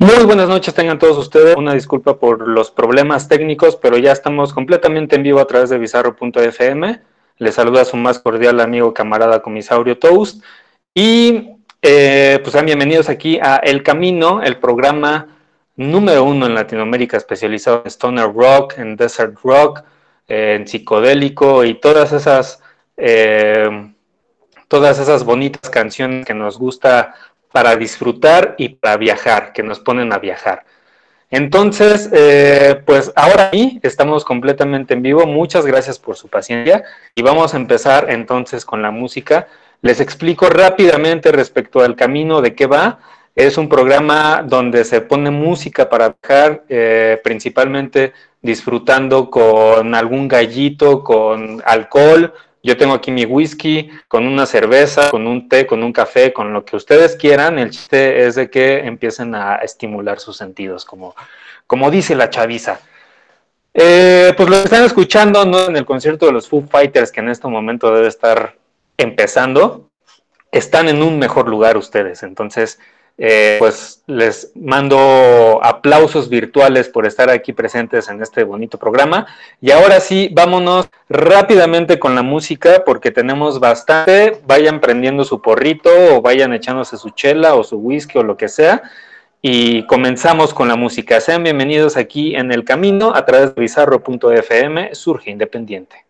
Muy buenas noches, tengan todos ustedes. Una disculpa por los problemas técnicos, pero ya estamos completamente en vivo a través de bizarro.fm. Les saluda su más cordial amigo camarada comisaurio Toast. Y eh, pues sean bienvenidos aquí a El Camino, el programa número uno en Latinoamérica especializado en stoner rock, en desert rock, en psicodélico y todas esas, eh, todas esas bonitas canciones que nos gusta para disfrutar y para viajar, que nos ponen a viajar. Entonces, eh, pues ahora sí, estamos completamente en vivo. Muchas gracias por su paciencia y vamos a empezar entonces con la música. Les explico rápidamente respecto al camino de qué va. Es un programa donde se pone música para viajar, eh, principalmente disfrutando con algún gallito, con alcohol, yo tengo aquí mi whisky con una cerveza, con un té, con un café, con lo que ustedes quieran. El chiste es de que empiecen a estimular sus sentidos, como, como dice la chaviza. Eh, pues lo están escuchando ¿no? en el concierto de los Foo Fighters, que en este momento debe estar empezando, están en un mejor lugar ustedes. Entonces, eh, pues les mando aplausos virtuales por estar aquí presentes en este bonito programa. Y ahora sí, vámonos rápidamente con la música porque tenemos bastante. Vayan prendiendo su porrito o vayan echándose su chela o su whisky o lo que sea. Y comenzamos con la música. Sean bienvenidos aquí en el camino a través de bizarro.fm, Surge Independiente.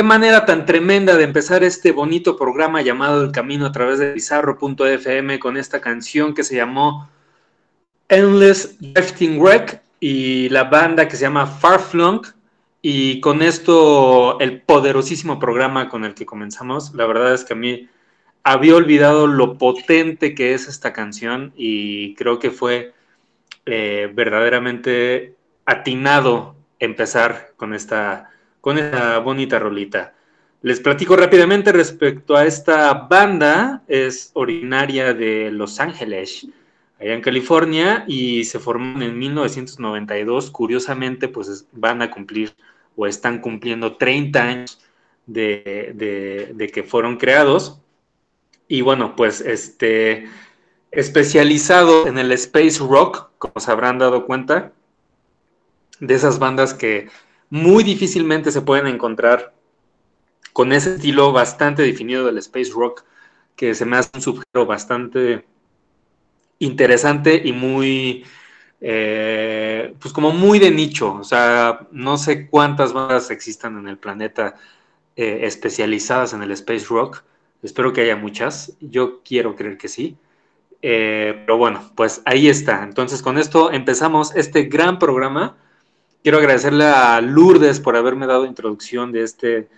Qué manera tan tremenda de empezar este bonito programa llamado El Camino a través de Bizarro.fm con esta canción que se llamó Endless Drifting Wreck y la banda que se llama Farflung. Y con esto, el poderosísimo programa con el que comenzamos, la verdad es que a mí había olvidado lo potente que es esta canción y creo que fue eh, verdaderamente atinado empezar con esta, con esta bonita rolita. Les platico rápidamente respecto a esta banda, es originaria de Los Ángeles, allá en California, y se formó en 1992. Curiosamente, pues van a cumplir o están cumpliendo 30 años de, de que fueron creados. Y bueno, pues este, especializado en el space rock, como se habrán dado cuenta, de esas bandas que muy difícilmente se pueden encontrar con ese estilo bastante definido del space rock, que se me hace un subgénero bastante interesante y muy, eh, pues como muy de nicho. O sea, no sé cuántas bandas existan en el planeta eh, especializadas en el space rock, Espero que haya muchas. Yo quiero creer que sí. Eh, pero bueno, pues ahí está. Entonces con esto empezamos este gran programa. Quiero agradecerle a Lourdes por haberme dado introducción de este,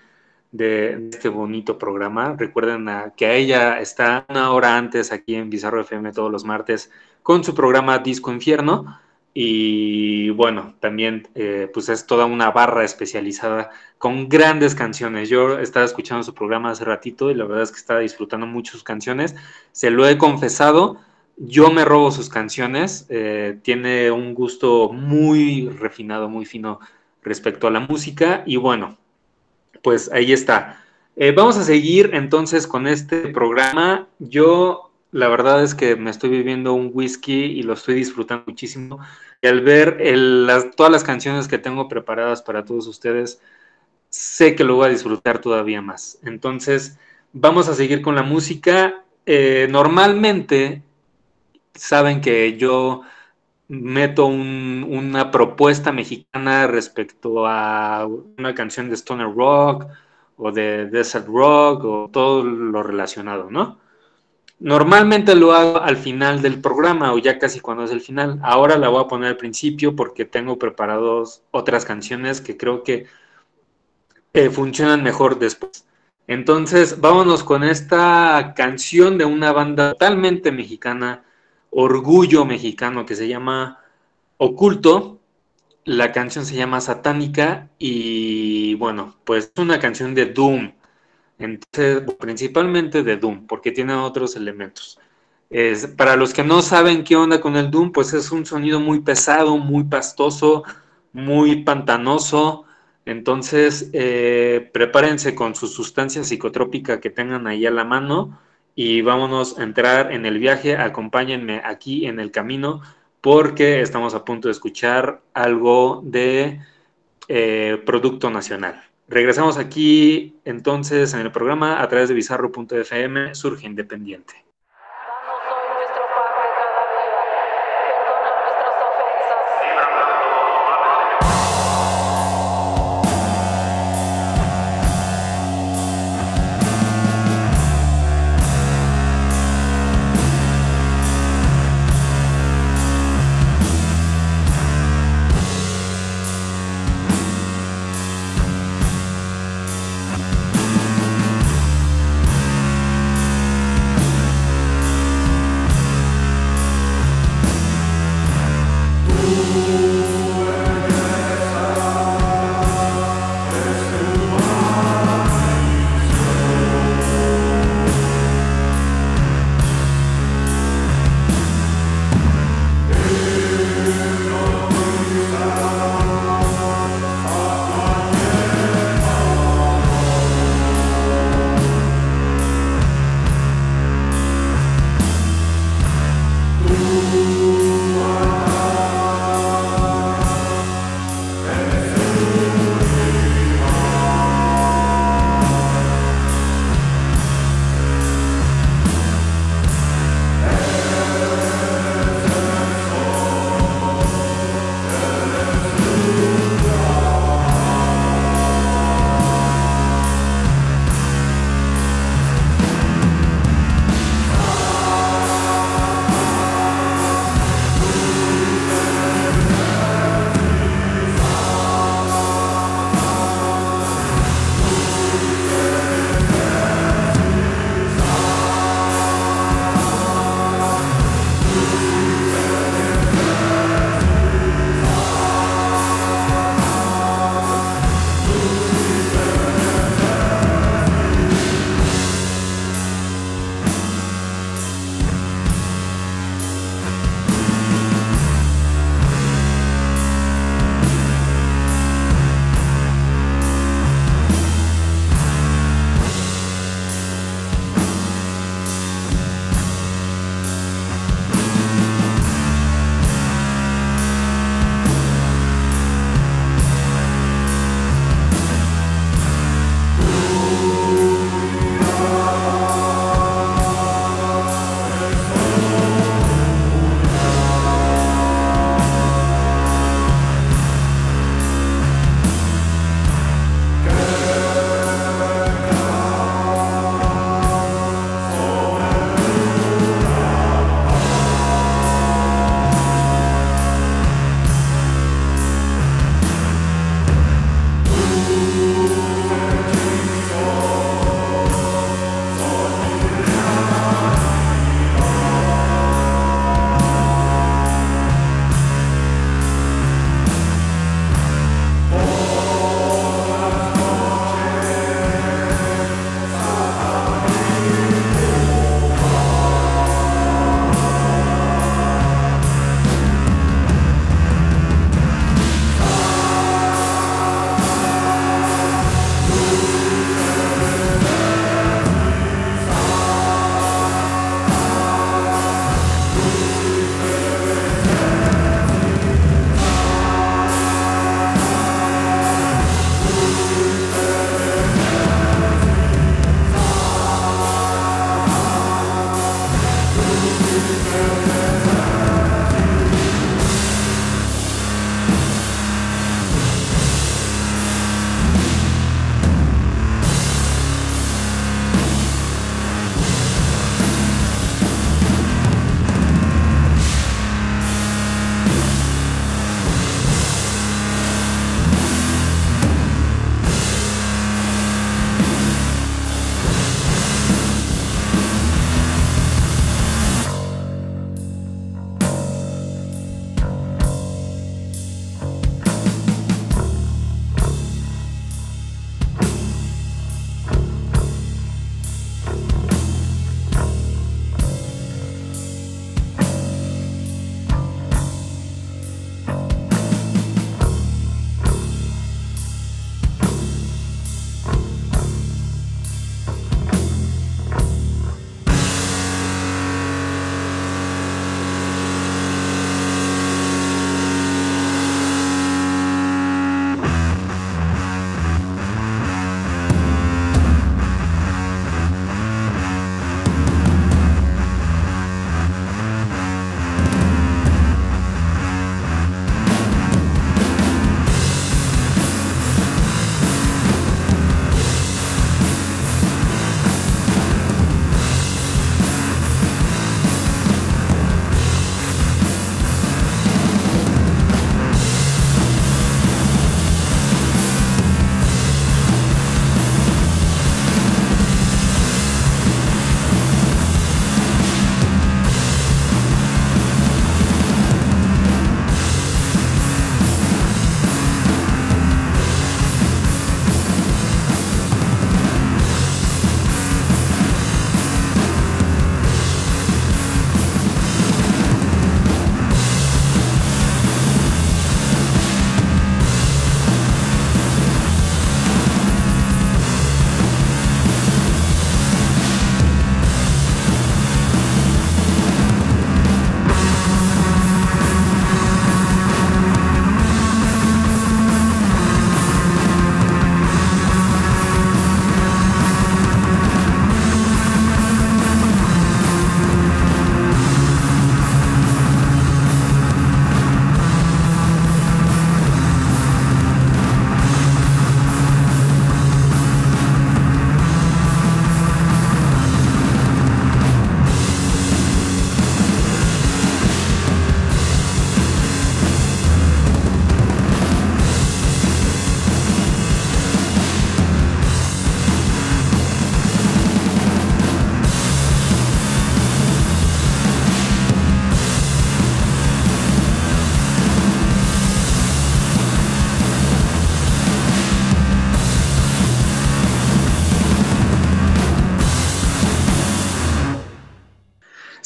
de este bonito programa. Recuerden que a ella está una hora antes aquí en Bizarro FM todos los martes con su programa Disco Infierno. Y bueno, también eh, pues es toda una barra especializada con grandes canciones. Yo estaba escuchando su programa hace ratito y la verdad es que estaba disfrutando mucho sus canciones. Se lo he confesado, yo me robo sus canciones. Eh, tiene un gusto muy refinado, muy fino respecto a la música. Y bueno, pues ahí está. Eh, vamos a seguir entonces con este programa. Yo la verdad es que me estoy viviendo un whisky y lo estoy disfrutando muchísimo. Y al ver todas las canciones que tengo preparadas para todos ustedes, sé que lo voy a disfrutar todavía más. Entonces, vamos a seguir con la música. Eh, normalmente, saben que yo meto una propuesta mexicana respecto a una canción de Stoner Rock o de Desert Rock o todo lo relacionado, ¿no? Normalmente lo hago al final del programa o ya casi cuando es el final. Ahora la voy a poner al principio porque tengo preparados otras canciones que creo que eh, funcionan mejor después. Entonces, vámonos con esta canción de una banda totalmente mexicana, orgullo mexicano, que se llama Oculto. La canción se llama Satánica y bueno, pues es una canción de Doom entonces, principalmente de Doom, porque tiene otros elementos. para los que no saben qué onda con el Doom, pues es un sonido muy pesado, muy pastoso, muy pantanoso. Entonces, eh, prepárense con su sustancia psicotrópica que tengan ahí a la mano y vámonos a entrar en el viaje. Acompáñenme aquí en el camino porque estamos a punto de escuchar algo de eh, producto nacional. Regresamos aquí entonces en el programa a través de bizarro.fm, Surge Independiente.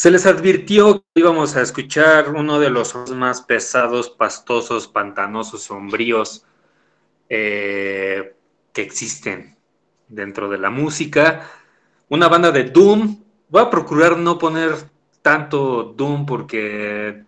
Se les advirtió que íbamos a escuchar uno de los más pesados, pastosos, pantanosos, sombríos eh, que existen dentro de la música. Una banda de Doom. Voy a procurar no poner tanto Doom porque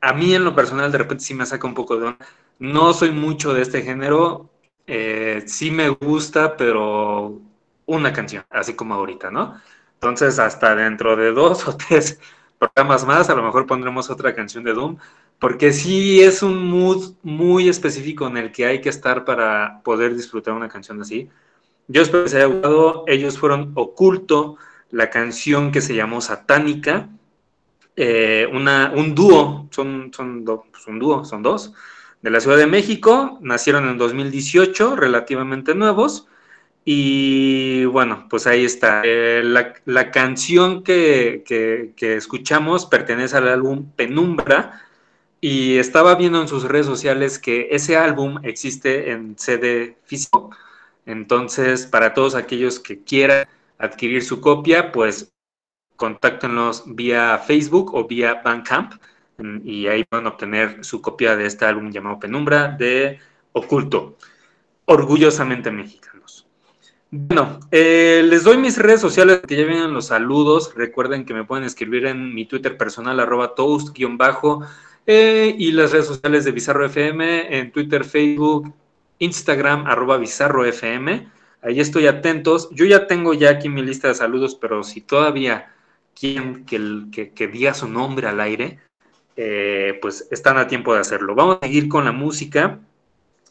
a mí en lo personal de repente sí me saca un poco de. No soy mucho de este género. Eh, sí me gusta, pero una canción, así como ahorita, ¿no? Entonces, hasta dentro de dos o tres programas más, a lo mejor pondremos otra canción de Doom, porque sí es un mood muy específico en el que hay que estar para poder disfrutar una canción así. Yo espero que se haya gustado. Ellos fueron Oculto, la canción que se llamó Satánica, eh, una, un dúo, son, son pues un dúo, son dos, de la Ciudad de México, nacieron en 2018, relativamente nuevos y bueno, pues ahí está. Eh, la, canción que, escuchamos pertenece al álbum Penumbra y estaba viendo en sus redes sociales que ese álbum existe en CD físico. Entonces, para todos aquellos que quieran adquirir su copia, pues contáctenos vía Facebook o vía Bandcamp y ahí van a obtener su copia de este álbum llamado Penumbra de Oculto. Orgullosamente mexicano. Bueno, eh, les doy mis redes sociales que ya vienen los saludos. Recuerden que me pueden escribir en mi Twitter personal, arroba toast-bajo, eh, y las redes sociales de Bizarro FM en Twitter, Facebook, Instagram, arroba Bizarro FM. Ahí estoy atentos. Yo ya tengo ya aquí mi lista de saludos, pero si todavía quieren que, que, diga su nombre al aire, eh, pues están a tiempo de hacerlo. Vamos a seguir con la música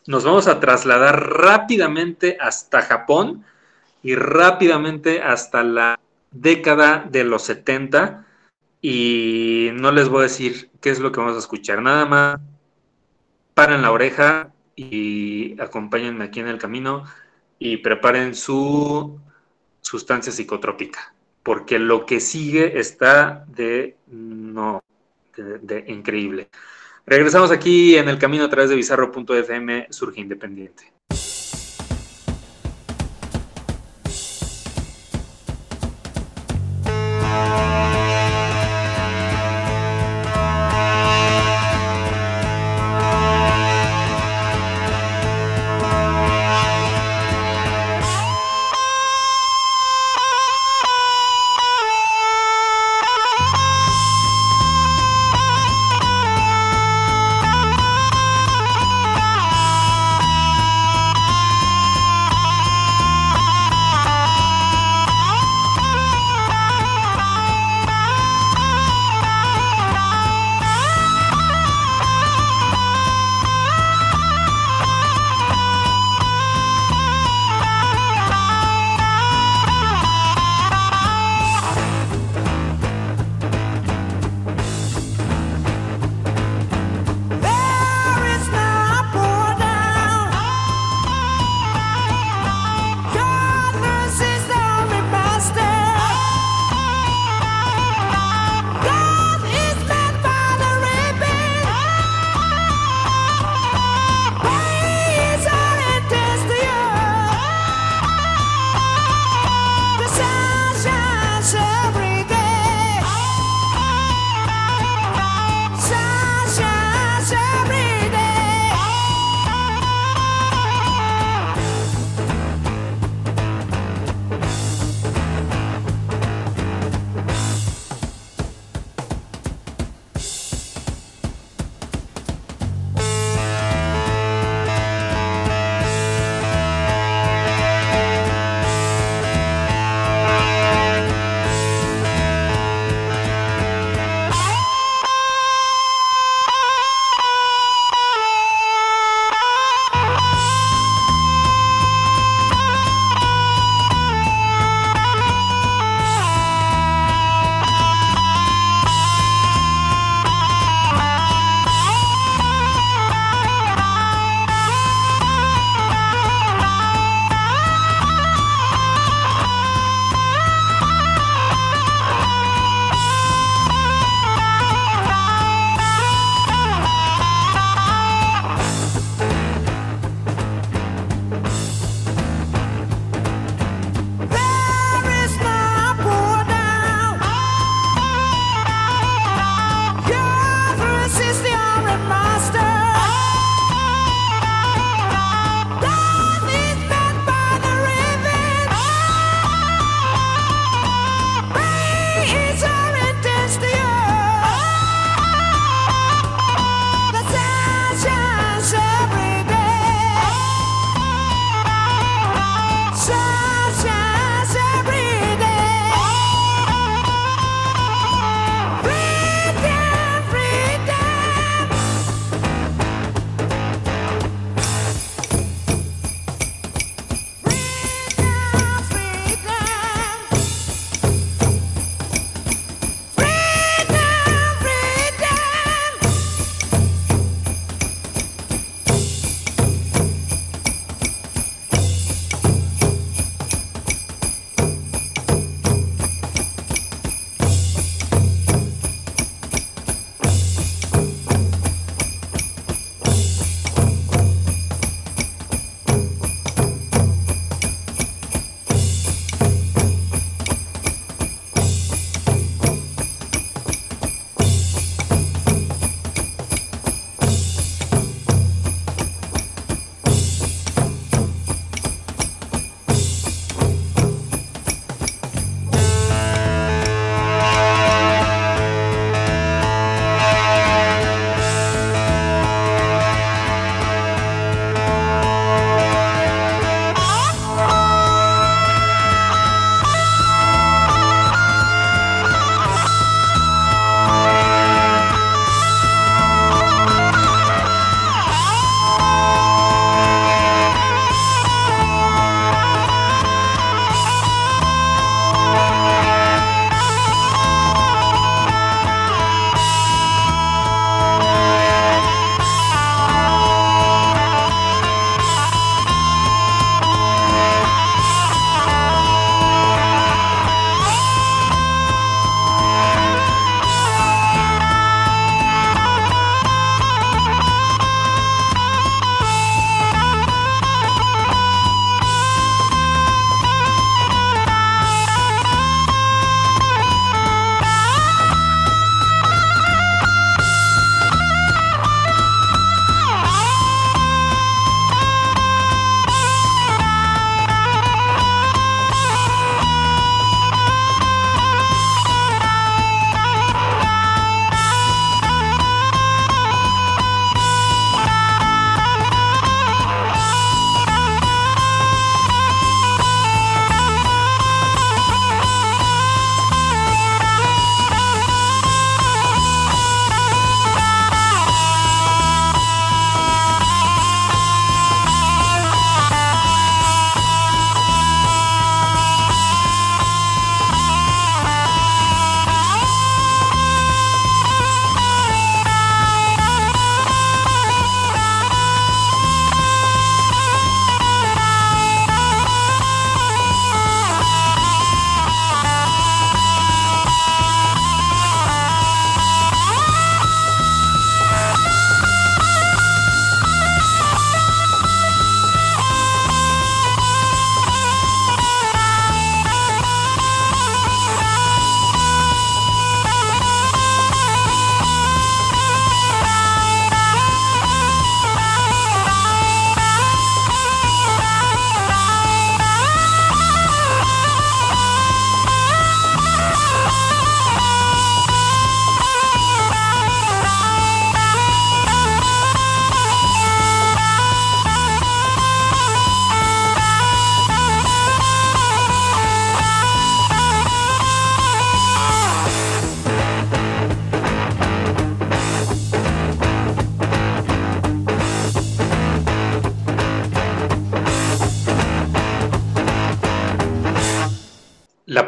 nos vamos a trasladar rápidamente hasta Japón y rápidamente hasta la década de los 70 y no les voy a decir qué es lo que vamos a escuchar, nada más paren la oreja y acompáñenme aquí en el camino y preparen su sustancia psicotrópica, porque lo que sigue está de no de increíble. Regresamos aquí en el camino a través de bizarro.fm, Surge Independiente.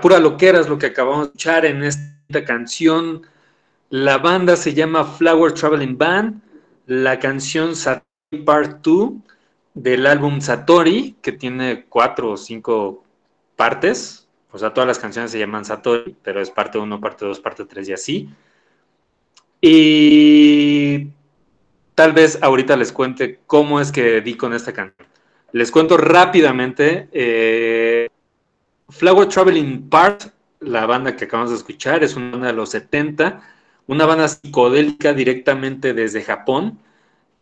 Pura loquera es lo que acabamos de escuchar en esta canción. La banda se llama Flower Traveling Band. La canción Satori Part 2 del álbum Satori, que tiene cuatro o cinco partes. O sea, todas las canciones se llaman Satori, pero es parte 1, parte 2, parte 3 y así. Y tal vez ahorita les cuente cómo es que di con esta canción. Les cuento rápidamente. Eh, Flower Traveling Part, la banda que acabamos de escuchar, es una banda de los 70, una banda psicodélica directamente desde Japón.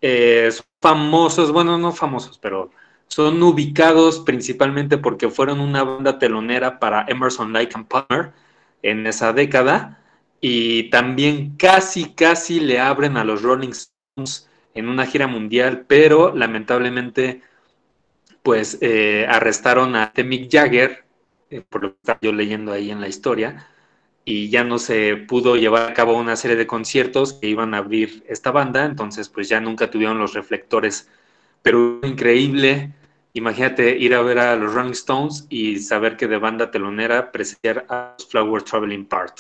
Eh, son famosos, bueno, no famosos, pero son ubicados principalmente porque fueron una banda telonera para Emerson Lake and Palmer en esa década y también casi, casi le abren a los Rolling Stones en una gira mundial, pero lamentablemente pues eh, arrestaron a Mick Jagger, eh, por lo que estaba yo leyendo ahí en la historia, y ya no se pudo llevar a cabo una serie de conciertos que iban a abrir esta banda, entonces pues ya nunca tuvieron los reflectores, pero increíble, imagínate ir a ver a los Rolling Stones y saber que de banda telonera presenciar a Flower Traveling Part.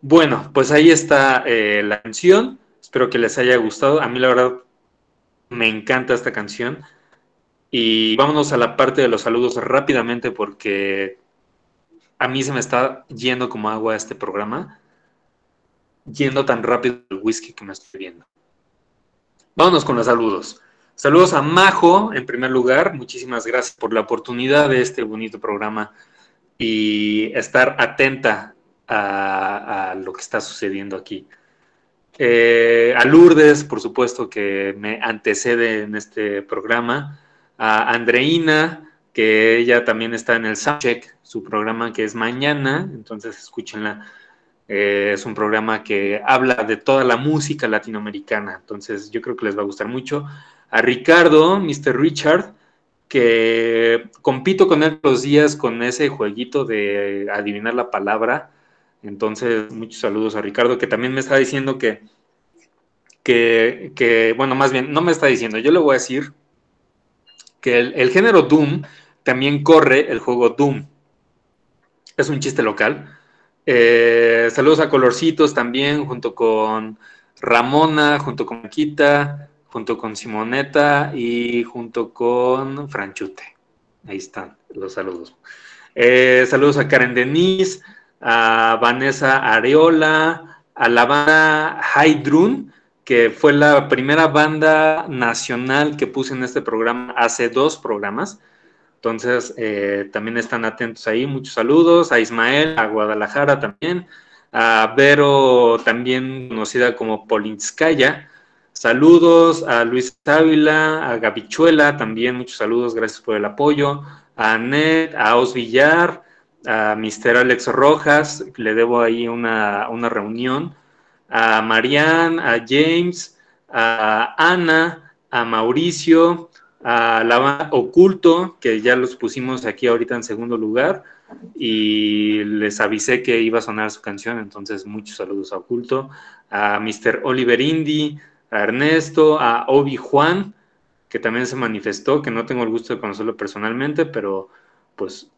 Bueno, pues ahí está eh, la canción. Espero que les haya gustado. A mí la verdad me encanta esta canción. Y vámonos a la parte de los saludos rápidamente porque a mí se me está yendo como agua este programa. Yendo tan rápido el whisky que me estoy viendo. Vámonos con los saludos. Saludos a Majo, en primer lugar. Muchísimas gracias por la oportunidad de este bonito programa y estar atenta a, lo que está sucediendo aquí. Eh, a Lourdes, por supuesto, que me antecede en este programa. A Andreina, que ella también está en el Soundcheck, su programa que es mañana, entonces escúchenla. Eh, es un programa que habla de toda la música latinoamericana, entonces yo creo que les va a gustar mucho. A Ricardo, Mr. Richard, que compito con él los días con ese jueguito de adivinar la palabra entonces, muchos saludos a Ricardo, que también me está diciendo que, que, bueno, más bien, no me está diciendo, yo le voy a decir que el, género Doom también corre el juego Doom. Es un chiste local. Eh, saludos a Colorcitos también, junto con Ramona, junto con Quita, junto con Simoneta y junto con Franchute. Ahí están los saludos. Eh, saludos a Karen Denise, a Vanessa Areola, a la banda Hydrun, que fue la primera banda nacional que puse en este programa hace dos programas. Entonces, eh, también están atentos ahí. Muchos saludos a Ismael, a Guadalajara también, a Vero, también conocida como Polinskaya. Saludos a Luis Ávila, a Gabichuela, también muchos saludos, gracias por el apoyo. A Anet, a Os Villar, a Mr. Alex Rojas, le debo ahí una, reunión, a Marianne, a James, a Ana, a Mauricio, a la Oculto, que ya los pusimos aquí ahorita en segundo lugar, y les avisé que iba a sonar su canción, entonces muchos saludos a Oculto, a Mr. Oliver Indy, a Ernesto, a Obi Juan, que también se manifestó, que no tengo el gusto de conocerlo personalmente, pero pues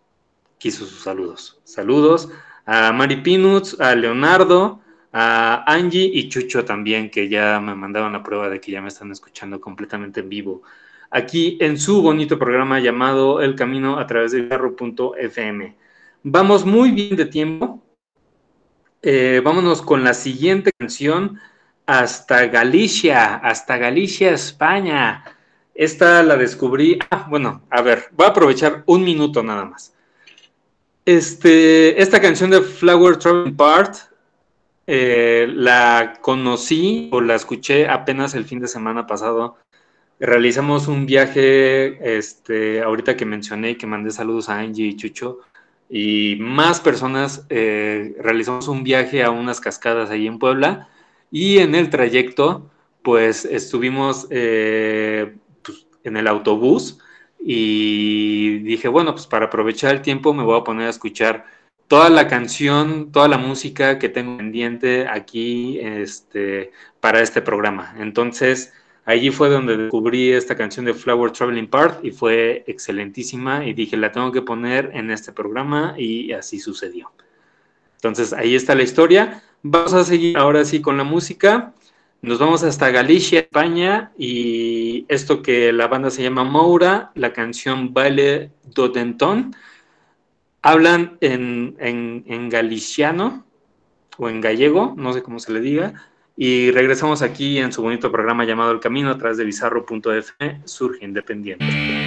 quiso sus saludos. Saludos a Mari Pinuts, a Leonardo, a Angie y Chucho también, que ya me mandaron la prueba de que ya me están escuchando completamente en vivo. Aquí en su bonito programa llamado El Camino a través de carro.fm. Vamos muy bien de tiempo. Eh, vámonos con la siguiente canción, Hasta Galicia, hasta Galicia, España. Esta la descubrí. Ah, bueno, a ver, voy a aprovechar un minuto nada más. Este, esta canción de Flower Traveling Part eh, la conocí o la escuché apenas el fin de semana pasado. Realizamos un viaje, este, ahorita que mencioné y que mandé saludos a Angie y Chucho, y más personas eh, realizamos un viaje a unas cascadas ahí en Puebla, y en el trayecto, pues estuvimos eh, pues, en el autobús y dije, bueno, pues para aprovechar el tiempo me voy a poner a escuchar toda la canción, toda la música que tengo pendiente aquí este, para este programa. Entonces, Allí fue donde descubrí esta canción de Flower Traveling Part y fue excelentísima y dije, la tengo que poner en este programa y así sucedió. Entonces ahí está la historia. Vamos a seguir ahora sí con la música. Nos vamos hasta Galicia, España, y esto que la banda se llama Moura, la canción Baile do Dentón. Hablan en, en, en galiciano o en gallego, no sé cómo se le diga, y regresamos aquí en su bonito programa llamado El Camino a través de bizarro.f, Surge Independiente.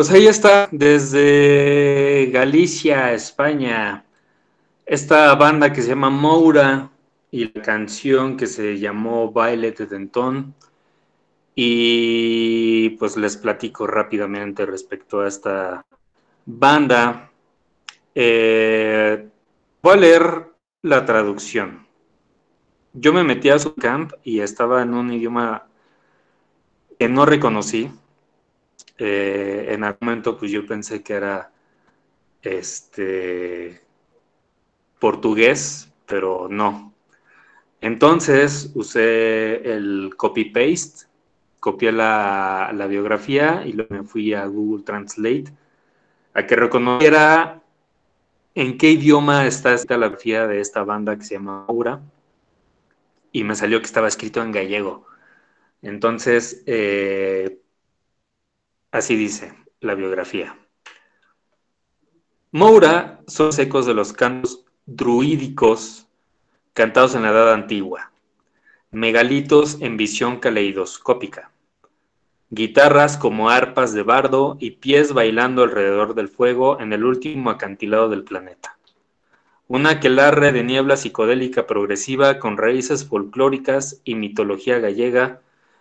Pues ahí está, desde Galicia, España, esta banda que se llama Moura y la canción que se llamó Baile de Dentón. Y pues les platico rápidamente respecto a esta banda. Eh, voy a leer la traducción. Yo me metí a su camp y estaba en un idioma que no reconocí. Eh, en algún momento pues yo pensé que era este portugués, pero no. Entonces usé el copy-paste, copié la, biografía y luego me fui a Google Translate a que reconociera en qué idioma está esta la biografía de esta banda que se llama Aura y me salió que estaba escrito en gallego. Entonces, eh, así dice la biografía. Moura son ecos de los cantos druídicos cantados en la Edad Antigua, megalitos en visión caleidoscópica, guitarras como arpas de bardo y pies bailando alrededor del fuego en el último acantilado del planeta. Una aquelarre de niebla psicodélica progresiva con raíces folclóricas y mitología gallega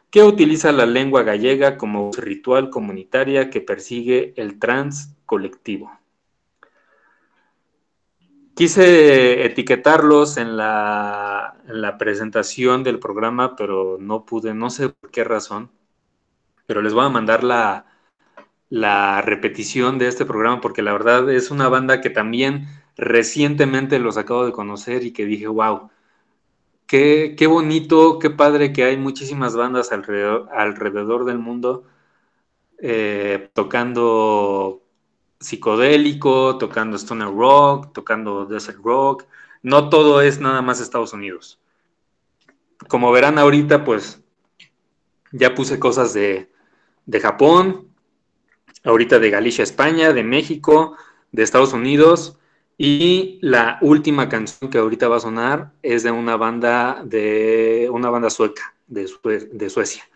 que utiliza la lengua gallega como ritual comunitaria que persigue el trans colectivo. Quise etiquetarlos en la, presentación del programa, pero no pude, no sé por qué razón, pero les voy a mandar la, la repetición de este programa porque la verdad es una banda que también recientemente los acabo de conocer y que dije, wow, qué, bonito, qué padre que hay muchísimas bandas alrededor, alrededor del mundo eh, tocando psicodélico, tocando stoner rock, tocando desert rock. No todo es nada más Estados Unidos. Como verán ahorita, pues ya puse cosas de, de Japón, ahorita de Galicia, España, de México, de Estados Unidos. Y la última canción que ahorita va a sonar es de una banda de una banda sueca de, Suecia.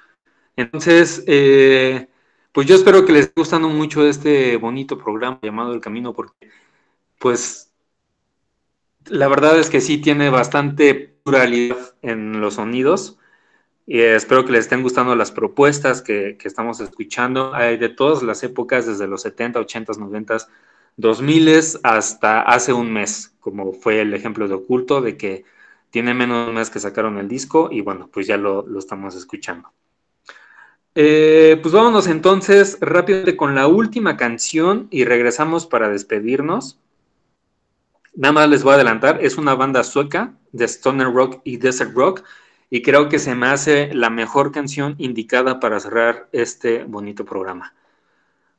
Entonces, eh, pues yo espero que les esté gustando mucho este bonito programa llamado El Camino, porque pues la verdad es que sí tiene bastante pluralidad en los sonidos. Y espero que les estén gustando las propuestas que, que, estamos escuchando. Hay de todas las épocas, desde los 70, 80, 90, 2000 hasta hace un mes, como fue el ejemplo de Oculto, de que tiene menos de un mes que sacaron el disco y bueno, pues ya lo, estamos escuchando. Eh, pues vámonos entonces rápidamente con la última canción y regresamos para despedirnos. Nada más les voy a adelantar, es una banda sueca de Stoner Rock y Desert Rock y creo que se me hace la mejor canción indicada para cerrar este bonito programa.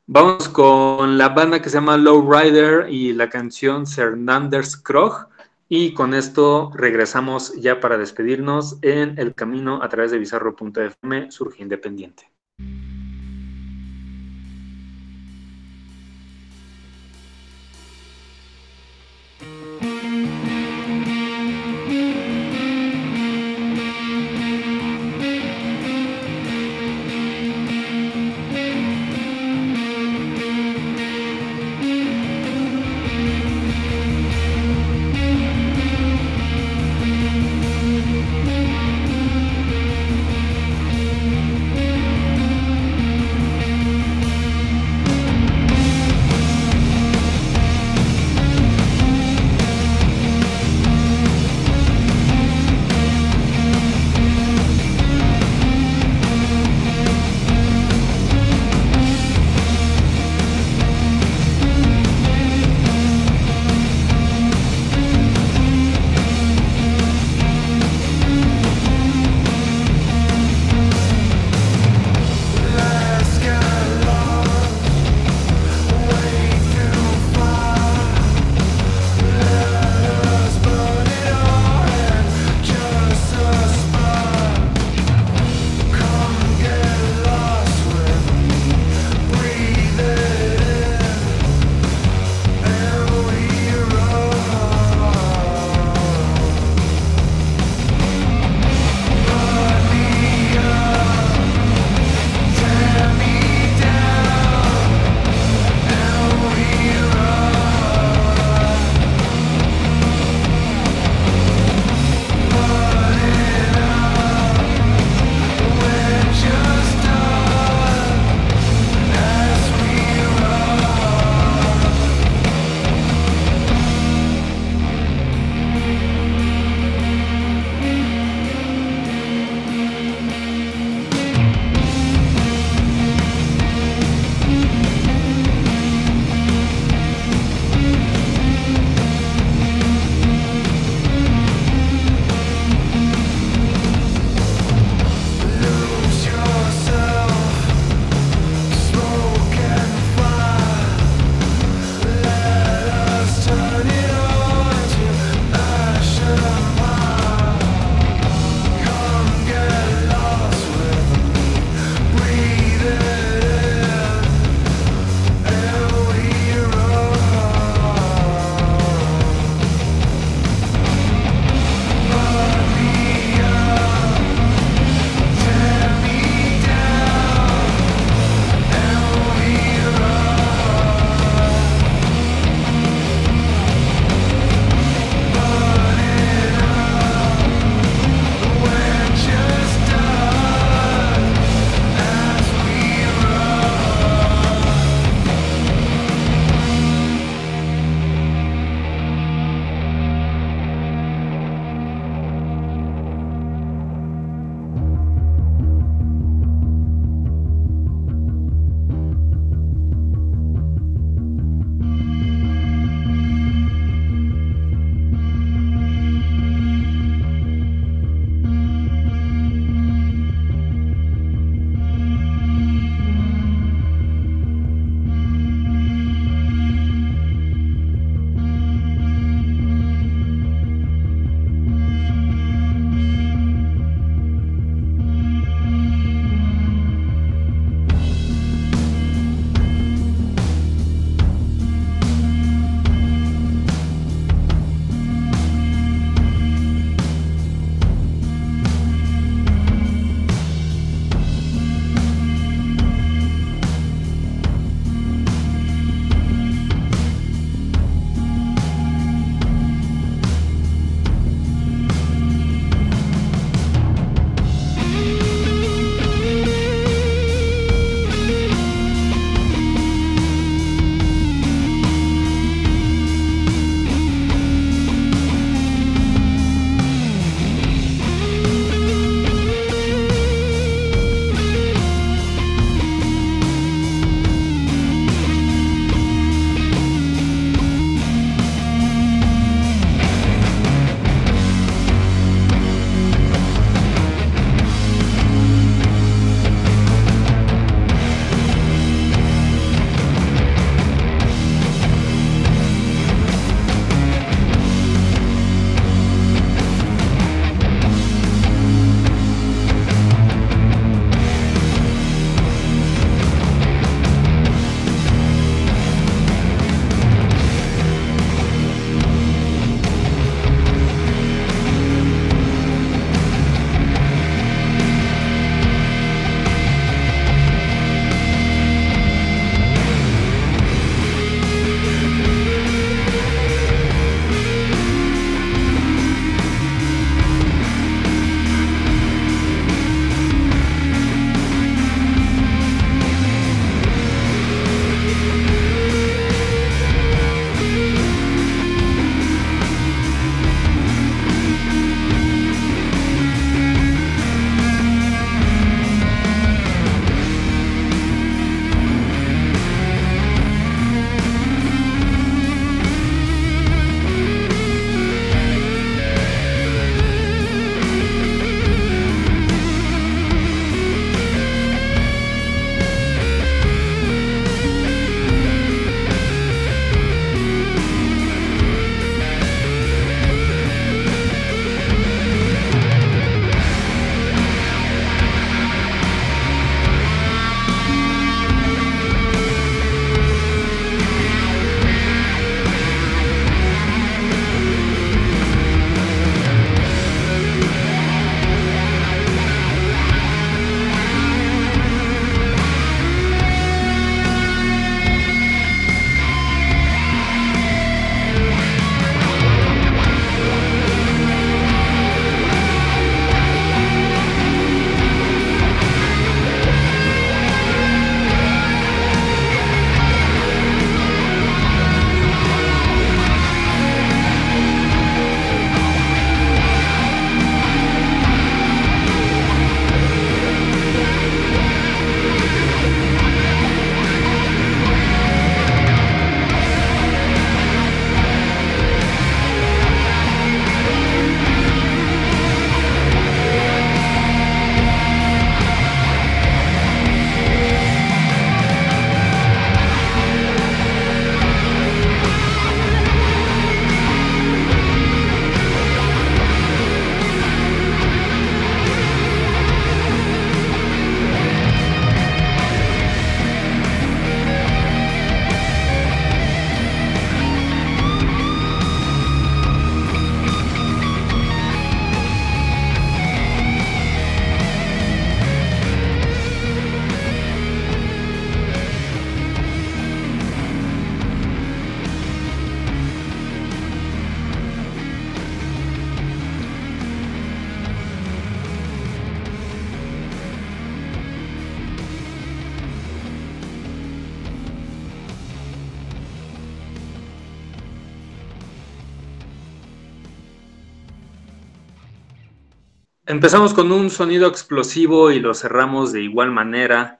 Vamos con la banda que se llama Low Rider y la canción Sernanders Krog. Y con esto regresamos ya para despedirnos en el camino a través de bizarro.fm Surge Independiente. Empezamos con un sonido explosivo y lo cerramos de igual manera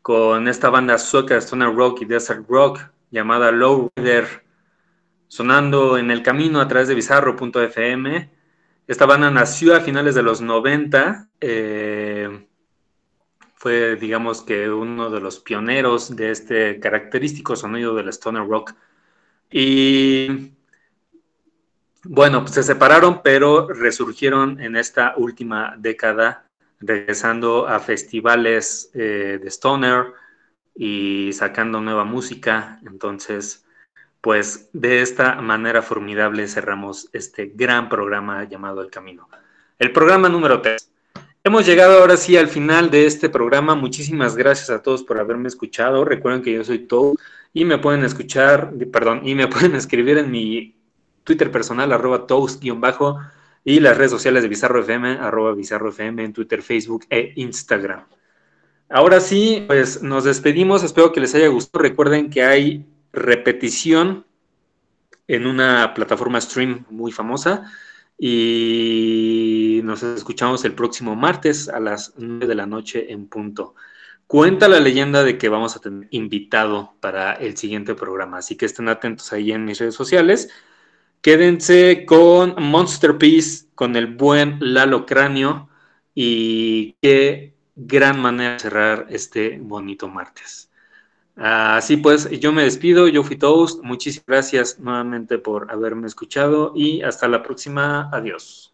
con esta banda sueca de Stoner Rock y Desert Rock llamada Lowrider, sonando en el camino a través de bizarro.fm. Esta banda nació a finales de los 90, eh, fue digamos que uno de los pioneros de este característico sonido del Stoner Rock. Y bueno, pues se separaron, pero resurgieron en esta última década, regresando a festivales eh, de Stoner y sacando nueva música. Entonces, pues de esta manera formidable cerramos este gran programa llamado El Camino. El programa número 3. Hemos llegado ahora sí al final de este programa. Muchísimas gracias a todos por haberme escuchado. Recuerden que yo soy Toad y me pueden escuchar, perdón, y me pueden escribir en mi Twitter personal, arroba toast-bajo, y las redes sociales de Bizarro FM, arroba Bizarro FM en Twitter, Facebook e Instagram. Ahora sí, pues nos despedimos, espero que les haya gustado. Recuerden que hay repetición en una plataforma stream muy famosa y nos escuchamos el próximo martes a las 9 de la noche en punto. Cuenta la leyenda de que vamos a tener invitado para el siguiente programa, así que estén atentos ahí en mis redes sociales. Quédense con Monster Peace, con el buen Lalo Cráneo y qué gran manera de cerrar este bonito martes. Así pues, yo me despido, yo fui Toast, muchísimas gracias nuevamente por haberme escuchado y hasta la próxima, adiós.